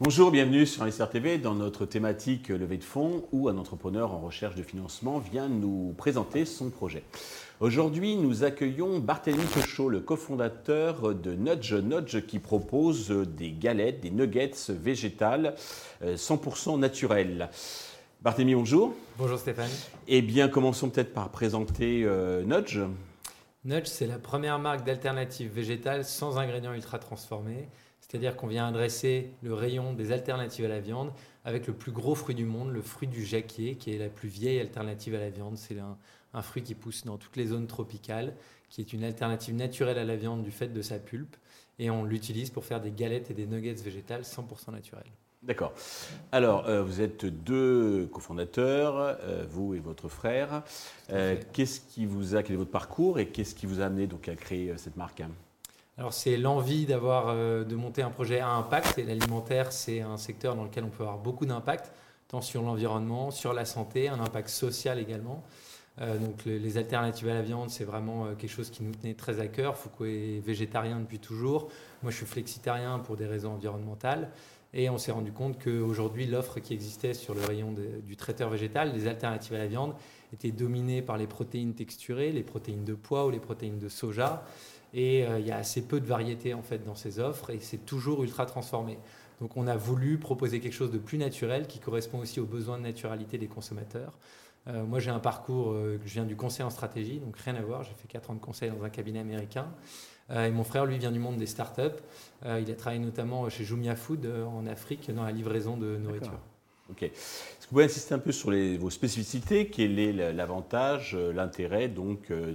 Bonjour, bienvenue sur Investir dans notre thématique levée de fonds où un entrepreneur en recherche de financement vient nous présenter son projet. Aujourd'hui, nous accueillons Barthélemy Cochot, le cofondateur de Nudge Nudge qui propose des galettes, des nuggets végétales 100% naturelles. Barthélemy, bonjour. Bonjour Stéphane. Eh bien, commençons peut-être par présenter euh, Nudge. Nudge, c'est la première marque d'alternatives végétales sans ingrédients ultra transformés. C'est-à-dire qu'on vient adresser le rayon des alternatives à la viande avec le plus gros fruit du monde, le fruit du jacquier, qui est la plus vieille alternative à la viande. C'est un, fruit qui pousse dans toutes les zones tropicales, qui est une alternative naturelle à la viande du fait de sa pulpe. Et on l'utilise pour faire des galettes et des nuggets végétales 100% naturels. D'accord. Alors, euh, vous êtes deux cofondateurs, euh, vous et votre frère. Euh, qu'est-ce qui vous a, quel est votre parcours et qu'est-ce qui vous a amené donc à créer cette marque alors c'est l'envie d'avoir de monter un projet à impact et l'alimentaire c'est un secteur dans lequel on peut avoir beaucoup d'impact tant sur l'environnement, sur la santé, un impact social également. Donc les alternatives à la viande c'est vraiment quelque chose qui nous tenait très à cœur. Foucault est végétarien depuis toujours. Moi je suis flexitarien pour des raisons environnementales. Et on s'est rendu compte qu'aujourd'hui, l'offre qui existait sur le rayon du traiteur végétal, les alternatives à la viande, était dominée par les protéines texturées, les protéines de pois ou les protéines de soja. Et euh, il y a assez peu de variété en fait dans ces offres et c'est toujours ultra transformé. Donc on a voulu proposer quelque chose de plus naturel qui correspond aussi aux besoins de naturalité des consommateurs. Euh, moi j'ai un parcours, euh, je viens du conseil en stratégie, donc rien à voir, j'ai fait 4 ans de conseil dans un cabinet américain. et mon frère lui vient du monde des startups. il a travaillé notamment chez Jumia Food en Afrique dans la livraison de nourriture. Ok. Est-ce que vous pouvez insister un peu sur vos spécificités? Quel est l'avantage, euh, l'intérêt donc euh,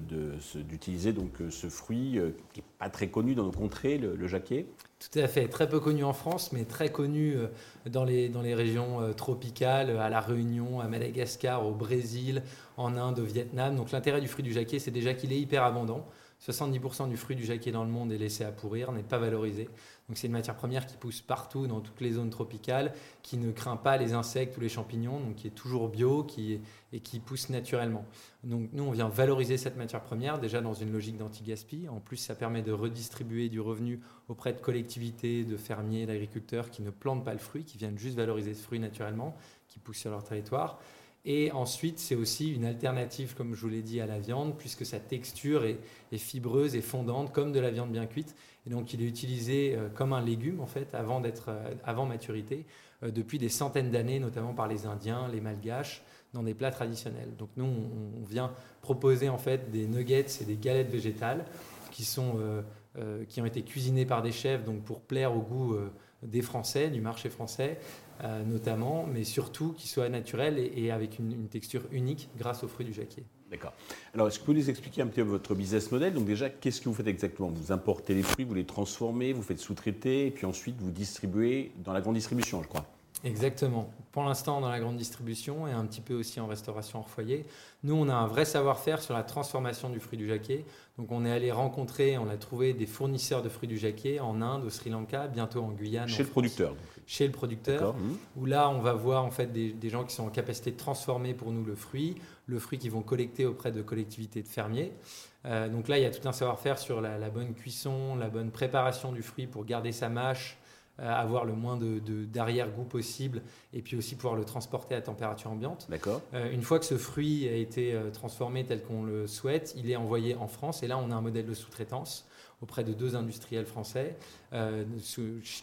d'utiliser donc euh, ce fruit qui n'est pas très connu dans nos contrées, le, jacquet? Tout à fait, très peu connu en France, mais très connu dans les, dans régions tropicales, à La Réunion, à Madagascar, au Brésil, en Inde, au Vietnam. Donc l'intérêt du fruit du jacquet, c'est déjà qu'il est hyper abondant. 70% du fruit du jacquet dans le monde est laissé à pourrir, n'est pas valorisé. Donc c'est une matière première qui pousse partout dans toutes les zones tropicales, qui ne craint pas les insectes ou les champignons, donc qui est toujours bio qui et qui pousse naturellement. Donc nous, on vient valoriser cette matière première déjà dans une logique d'anti-gaspi. En plus, ça permet de redistribuer du revenu auprès de collectivités, de fermiers, d'agriculteurs qui ne plantent pas le fruit, qui viennent juste valoriser ce fruit naturellement, qui pousse sur leur territoire. Et ensuite, c'est aussi une alternative, comme je vous l'ai dit, à la viande, puisque sa texture est, fibreuse et fondante, comme de la viande bien cuite. Et donc, il est utilisé euh, comme un légume, en fait, avant, euh, avant maturité, euh, depuis des centaines d'années, notamment par les Indiens, les Malgaches, dans des plats traditionnels. Donc, nous, on, vient proposer, en fait, des nuggets et des galettes végétales qui, sont, qui ont été cuisinées par des chefs, donc pour plaire au goût des Français, du marché français, euh, notamment, mais surtout qui soit naturel et, avec une, texture unique grâce aux fruits du jacquier. D'accord. Alors, est-ce que vous pouvez nous expliquer un petit peu votre business model? Donc déjà, qu'est-ce que vous faites exactement? Vous importez les fruits, vous les transformez, vous faites sous-traiter, et puis ensuite vous distribuez dans la grande distribution, je crois. Exactement. Pour l'instant, dans la grande distribution et un petit peu aussi en restauration hors foyer. Nous, on a un vrai savoir-faire sur la transformation du fruit du jacquier. Donc, on est allé rencontrer, on a trouvé des fournisseurs de fruits du jacquier en Inde, au Sri Lanka, bientôt en Guyane. Chez le producteur. Chez le producteur. Où là, on va voir en fait des, gens qui sont en capacité de transformer pour nous le fruit, le fruit qu'ils vont collecter auprès de collectivités de fermiers. Euh, donc là, il y a tout un savoir-faire sur la, la bonne cuisson, la bonne préparation du fruit pour garder sa mâche avoir le moins de, d'arrière-goût possible et puis aussi pouvoir le transporter à température ambiante. D'accord. Euh, une fois que ce fruit a été euh, transformé tel qu'on le souhaite, il est envoyé en France et là on a un modèle de sous-traitance auprès de deux industriels français euh,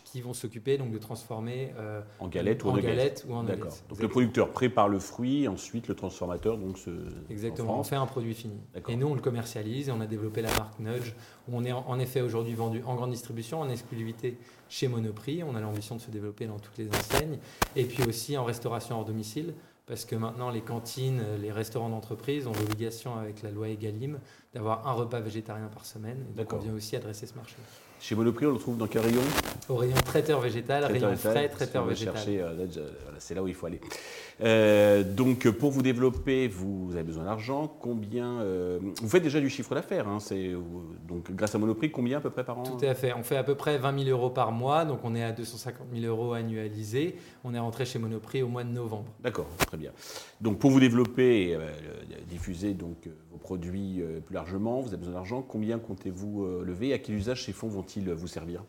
qui vont s'occuper donc de transformer euh, en galette ou en, galette ou en D'accord. Donc le producteur prépare le fruit, ensuite le transformateur donc se exactement. On fait un produit fini. Et nous on le commercialise et on a développé la marque Nudge où on est en effet aujourd'hui vendu en grande distribution en exclusivité chez Monoprix. On a l'ambition de se développer dans toutes les enseignes et puis aussi en restauration hors domicile parce que maintenant les cantines, les restaurants d'entreprise ont l'obligation avec la loi Egalim d'avoir un repas végétarien par semaine. donc on vient aussi adresser ce marché. Chez Monoprix, on le trouve dans quel rayon? Au rayon traiteur végétal, rayon frais, traiteur végétal. Euh, c'est là où il faut aller. Euh, donc, pour vous développer, vous avez besoin d'argent. Combien euh, Vous faites déjà du chiffre d'affaires. Hein, donc, grâce à Monoprix, combien à peu près par an? Tout à fait. On fait à peu près 20 000 euros par mois. Donc, on est à 250 000 euros annualisés. On est rentré chez Monoprix au mois de novembre. D'accord, très bien. Donc, pour vous développer, diffuser donc vos produits plus largement. Vous avez besoin d'argent. Combien comptez-vous lever? À quel usage ces fonds vont-ils vous servir?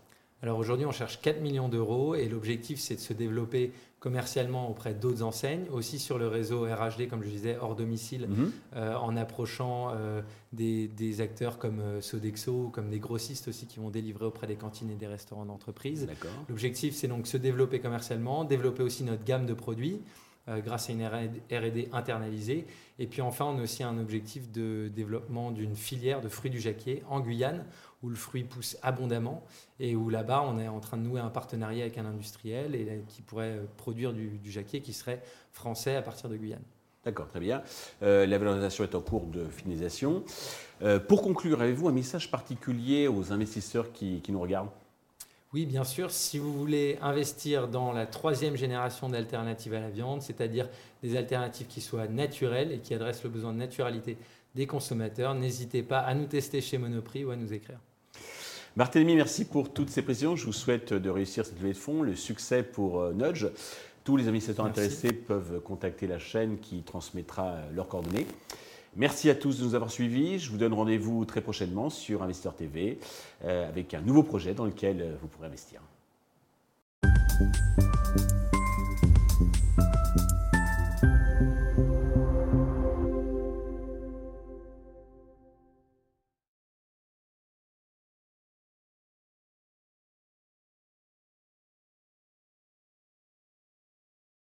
Alors aujourd'hui, on cherche 4 millions d'euros et l'objectif, c'est de se développer commercialement auprès d'autres enseignes, aussi sur le réseau RHD, comme je disais, hors domicile, mhm. euh, en approchant euh, des, acteurs comme euh, Sodexo ou comme des grossistes aussi qui vont délivrer auprès des cantines et des restaurants d'entreprise. L'objectif, c'est donc se développer commercialement, développer aussi notre gamme de produits. Grâce à une RD internalisée. Et puis enfin, on a aussi un objectif de développement d'une filière de fruits du jacquier en Guyane, où le fruit pousse abondamment et où là-bas, on est en train de nouer un partenariat avec un industriel et qui pourrait euh, produire du, jacquier qui serait français à partir de Guyane. D'accord, très bien. Euh, la valorisation est en cours de finalisation. Euh, pour conclure, avez-vous un message particulier aux investisseurs qui nous regardent? Oui, bien sûr. Si vous voulez investir dans la troisième génération d'alternatives à la viande, c'est-à-dire des alternatives qui soient naturelles et qui adressent le besoin de naturalité des consommateurs, n'hésitez pas à nous tester chez Monoprix ou à nous écrire. Barthélemy, merci pour toutes ces précisions. Je vous souhaite de réussir cette levée de fonds, le succès pour euh, Nudge. Tous les investisseurs intéressés peuvent contacter la chaîne qui transmettra leurs coordonnées. Merci à tous de nous avoir suivis. Je vous donne rendez-vous très prochainement sur Investisseur TV euh, avec un nouveau projet dans lequel vous pourrez investir.